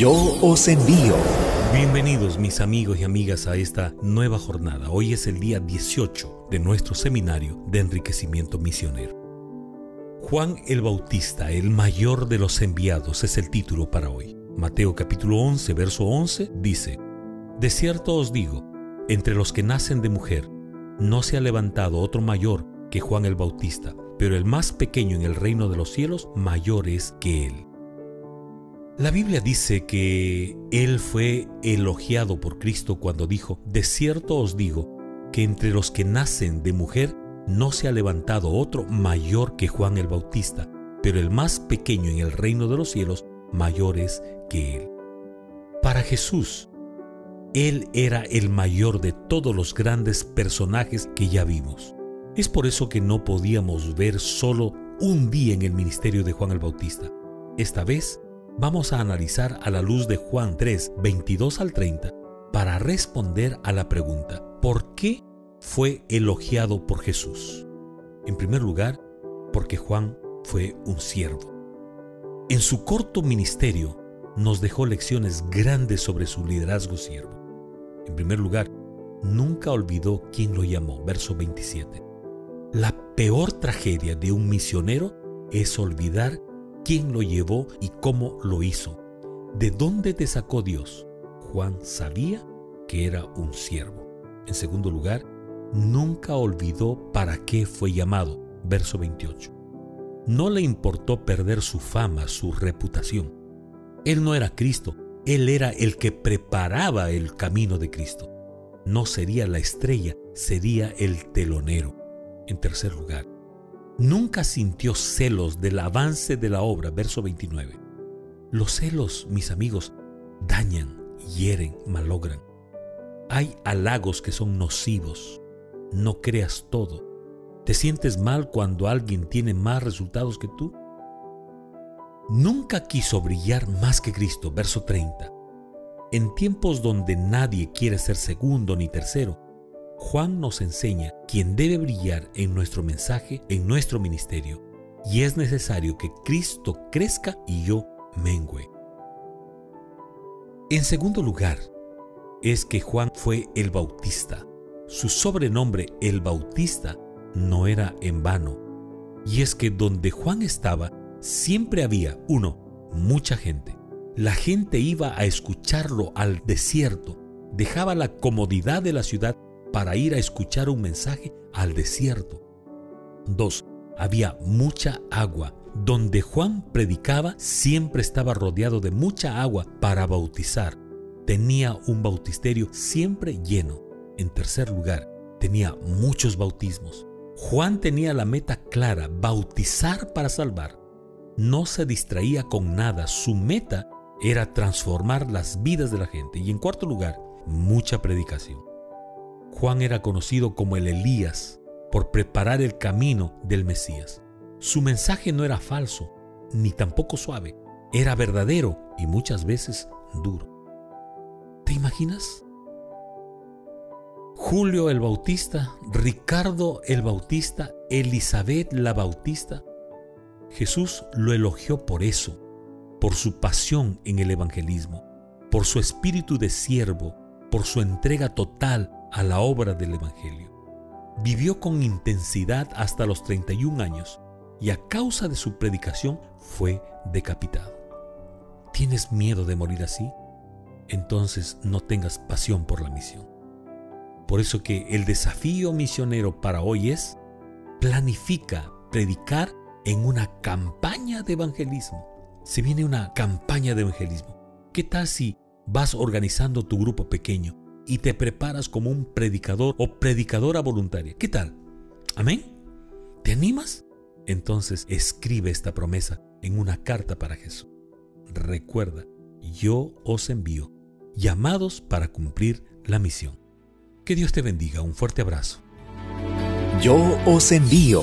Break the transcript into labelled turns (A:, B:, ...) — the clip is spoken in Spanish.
A: Yo os envío.
B: Bienvenidos mis amigos y amigas a esta nueva jornada. Hoy es el día 18 de nuestro seminario de enriquecimiento misionero. Juan el Bautista, el mayor de los enviados, es el título para hoy. Mateo capítulo 11, verso 11 dice, De cierto os digo, entre los que nacen de mujer, no se ha levantado otro mayor que Juan el Bautista, pero el más pequeño en el reino de los cielos mayor es que él. La Biblia dice que Él fue elogiado por Cristo cuando dijo, de cierto os digo, que entre los que nacen de mujer no se ha levantado otro mayor que Juan el Bautista, pero el más pequeño en el reino de los cielos mayor es que Él. Para Jesús, Él era el mayor de todos los grandes personajes que ya vimos. Es por eso que no podíamos ver solo un día en el ministerio de Juan el Bautista. Esta vez vamos a analizar a la luz de Juan 3, 22 al 30 para responder a la pregunta, ¿por qué fue elogiado por Jesús? En primer lugar, porque Juan fue un siervo. En su corto ministerio nos dejó lecciones grandes sobre su liderazgo siervo. En primer lugar, nunca olvidó quién lo llamó, verso 27. La peor tragedia de un misionero es olvidar quién lo llevó y cómo lo hizo. ¿De dónde te sacó Dios? Juan sabía que era un siervo. En segundo lugar, nunca olvidó para qué fue llamado. Verso 28. No le importó perder su fama, su reputación. Él no era Cristo, él era el que preparaba el camino de Cristo. No sería la estrella, sería el telonero. En tercer lugar, nunca sintió celos del avance de la obra, verso 29. Los celos, mis amigos, dañan, hieren, malogran. Hay halagos que son nocivos. No creas todo. ¿Te sientes mal cuando alguien tiene más resultados que tú? Nunca quiso brillar más que Cristo, verso 30. En tiempos donde nadie quiere ser segundo ni tercero, Juan nos enseña quién debe brillar en nuestro mensaje, en nuestro ministerio, y es necesario que Cristo crezca y yo mengüe. En segundo lugar, es que Juan fue el Bautista. Su sobrenombre, el Bautista, no era en vano. Y es que donde Juan estaba, siempre había, uno, mucha gente. La gente iba a escucharlo al desierto, dejaba la comodidad de la ciudad para ir a escuchar un mensaje al desierto. 2. Había mucha agua. Donde Juan predicaba siempre estaba rodeado de mucha agua para bautizar. Tenía un bautisterio siempre lleno. En tercer lugar, tenía muchos bautismos. Juan tenía la meta clara, bautizar para salvar. No se distraía con nada, su meta era transformar las vidas de la gente. Y en cuarto lugar, mucha predicación. Juan era conocido como el Elías por preparar el camino del Mesías. Su mensaje no era falso, ni tampoco suave, era verdadero y muchas veces duro. ¿Te imaginas? Julio el Bautista, Ricardo el Bautista, Elizabeth la Bautista. Jesús lo elogió por eso, por su pasión en el evangelismo, por su espíritu de siervo, por su entrega total a la obra del Evangelio. Vivió con intensidad hasta los 31 años y a causa de su predicación fue decapitado. ¿Tienes miedo de morir así? Entonces no tengas pasión por la misión. Por eso que el desafío misionero para hoy es planifica predicar en una campaña de evangelismo. Se viene una campaña de evangelismo. ¿Qué tal si vas organizando tu grupo pequeño? Y te preparas como un predicador o predicadora voluntaria. ¿Qué tal? ¿Amén? ¿Te animas? Entonces escribe esta promesa en una carta para Jesús. Recuerda, yo os envío, llamados para cumplir la misión. Que Dios te bendiga. Un fuerte abrazo.
A: Yo os envío.